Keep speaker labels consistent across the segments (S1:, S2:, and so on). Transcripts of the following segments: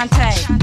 S1: Shantae.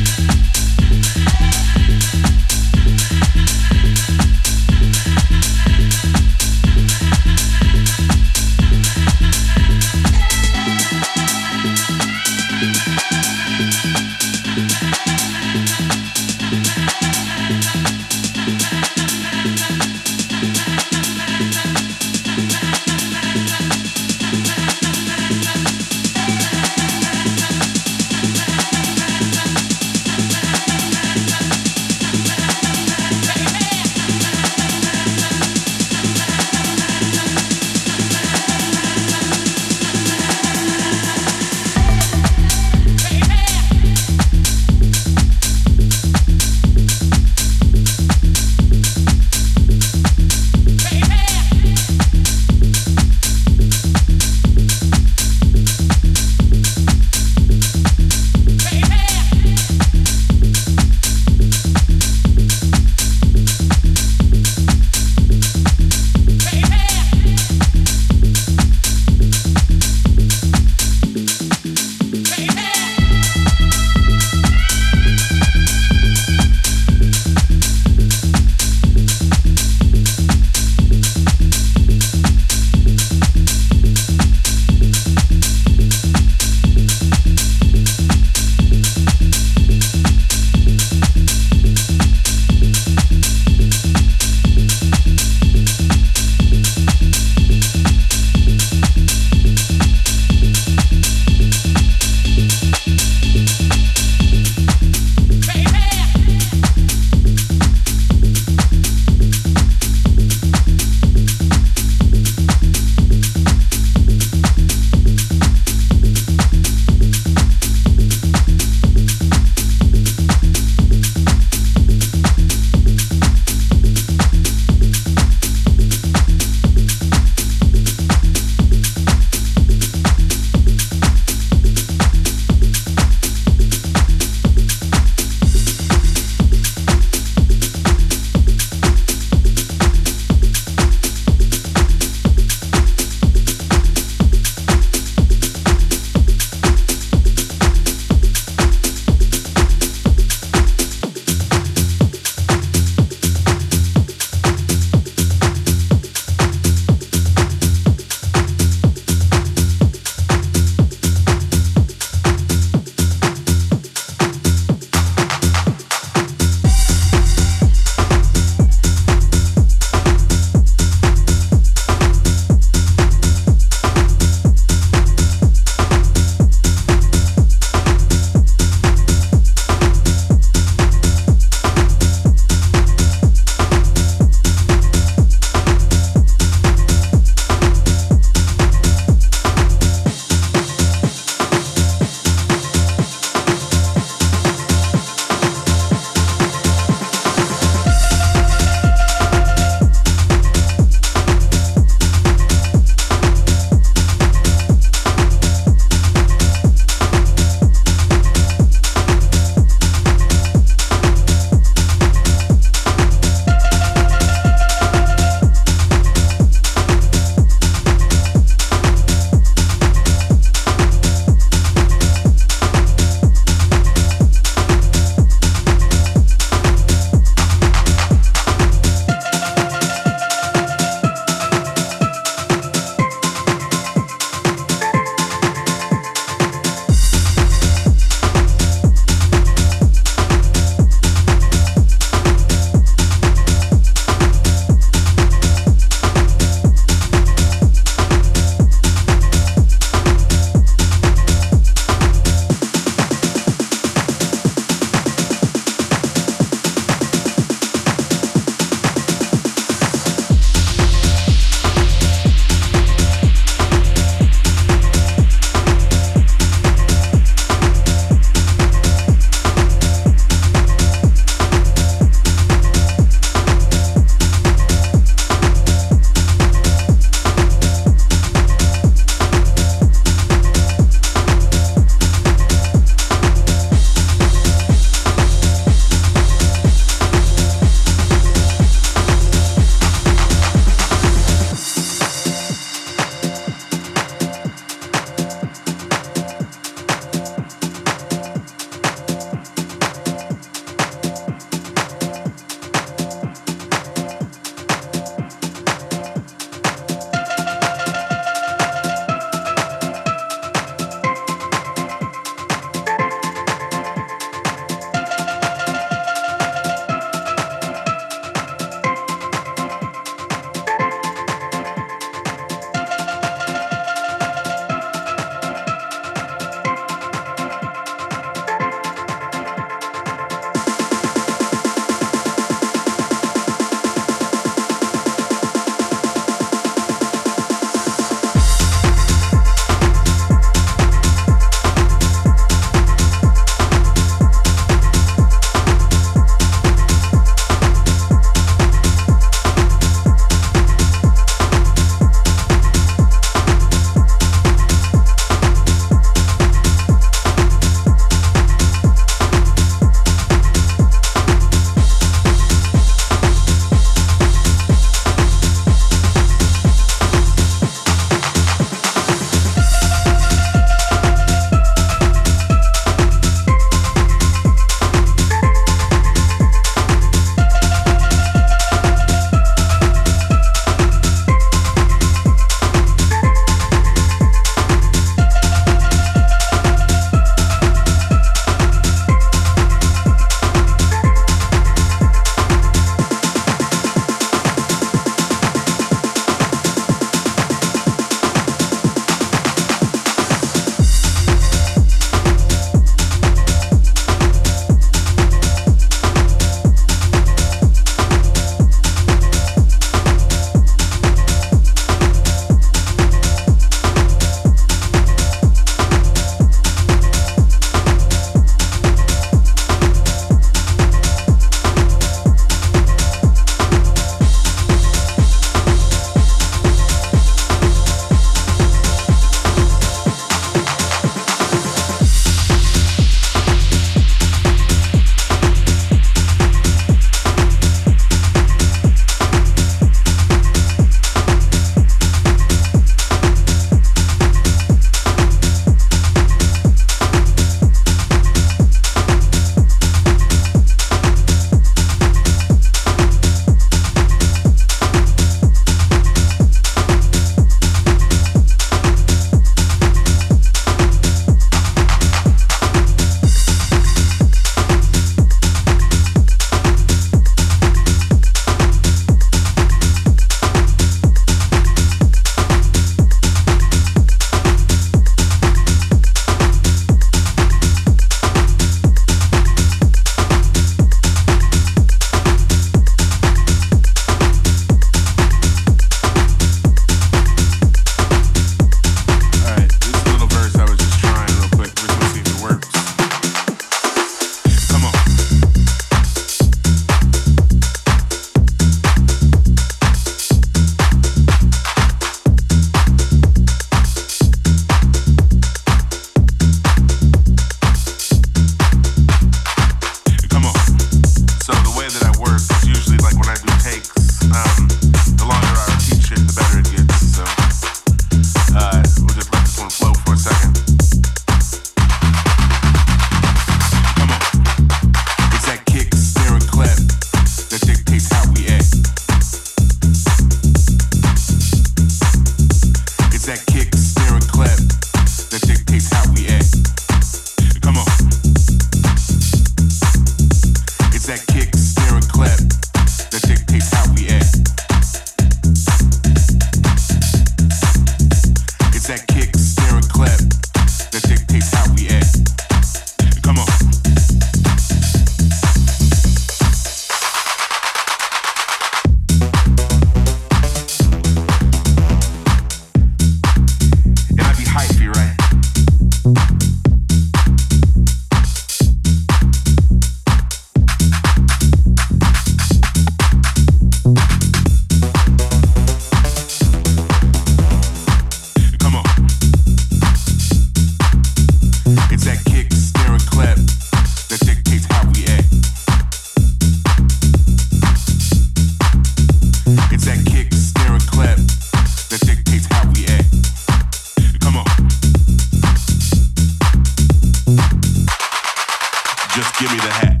S2: Give me the hat.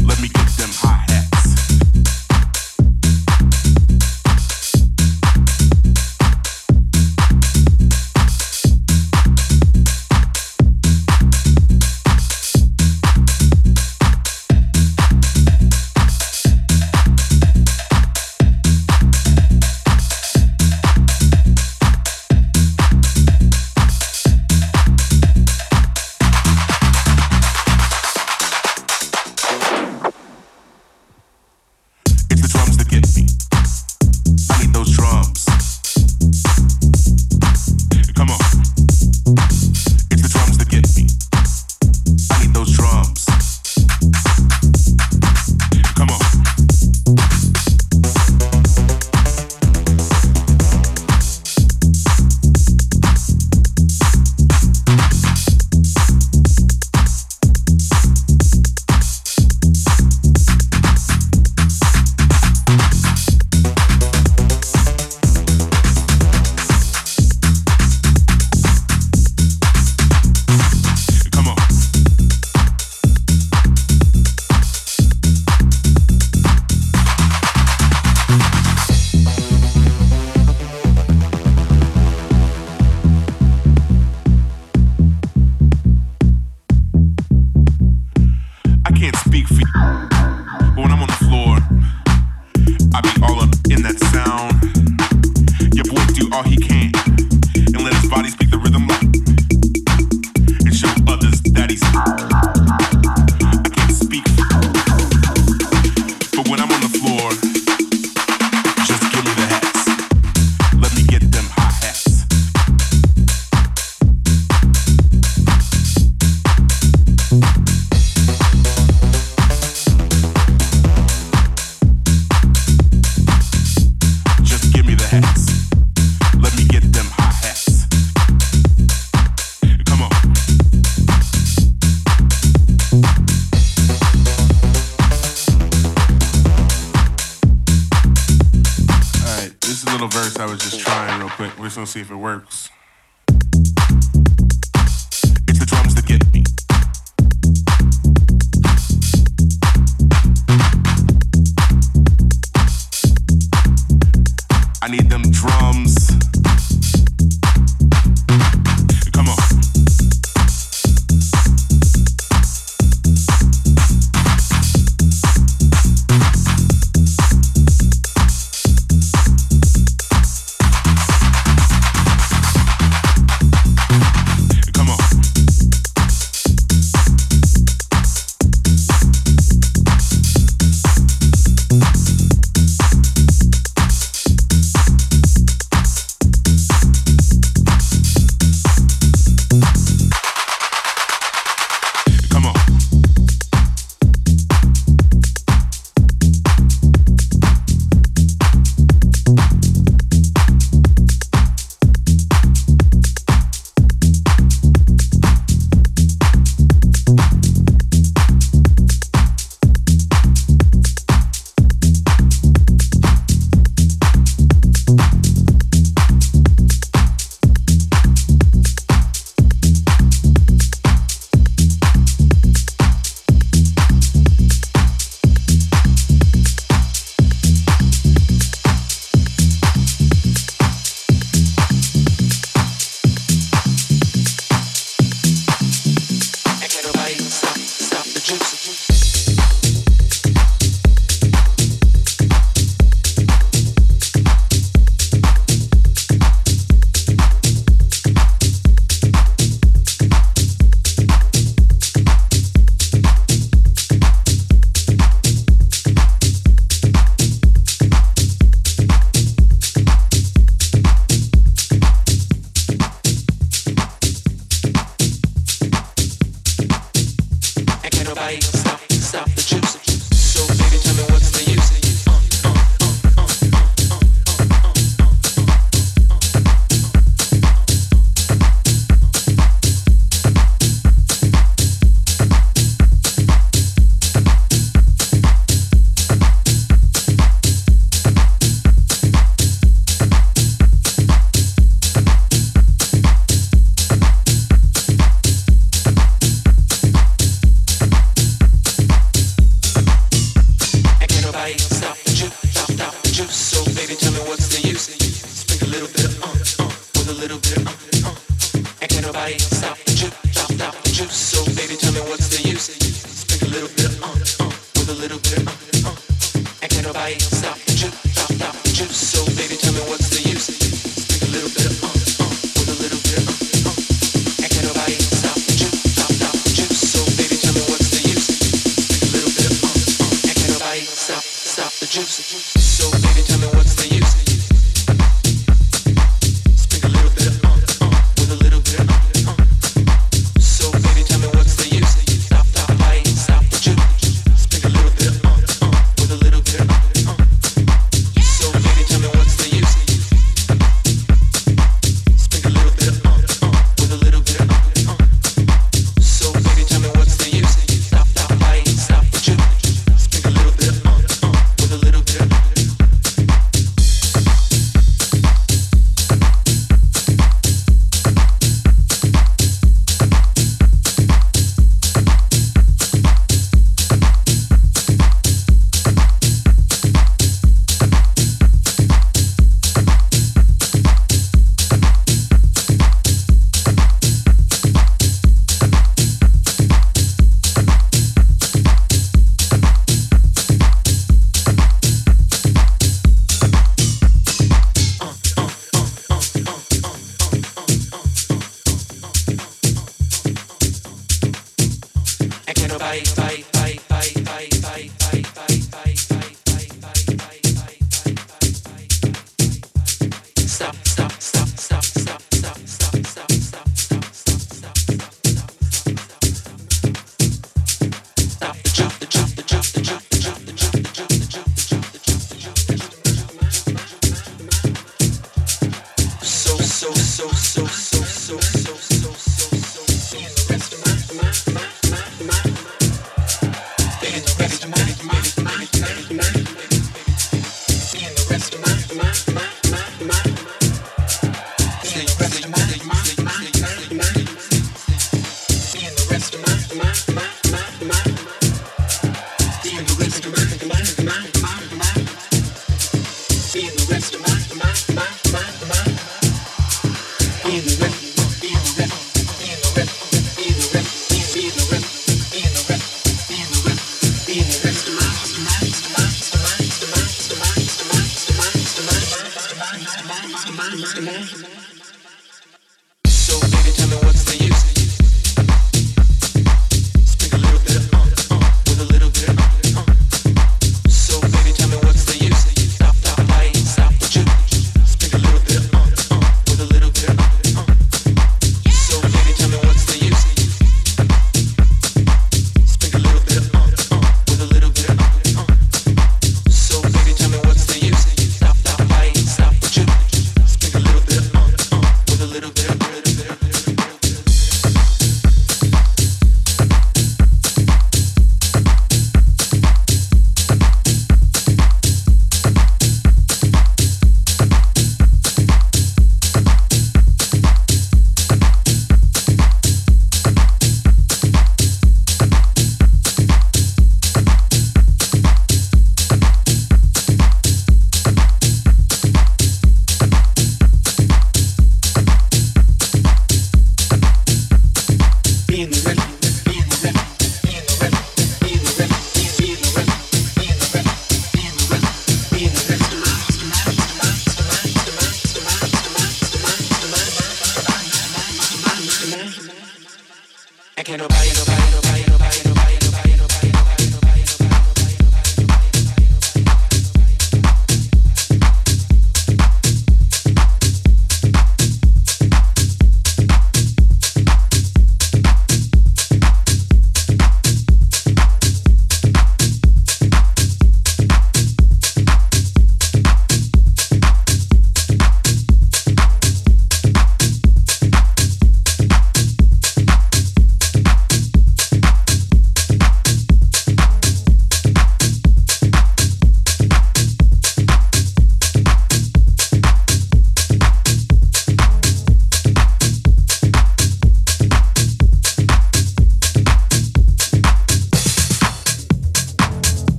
S2: Let me get them high. Works.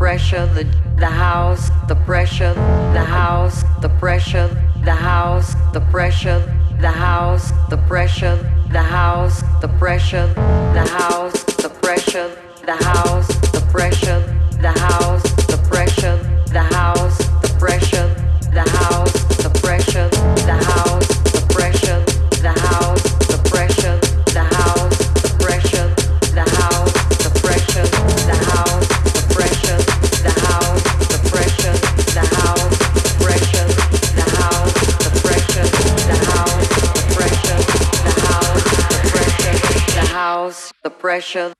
S3: pressure, the the house, the pressure, the house, the pressure, the house, the pressure, the house, the pressure, the house, the pressure, the house, the pressure, the house, the pressure, the house, the pressure, the house pressure.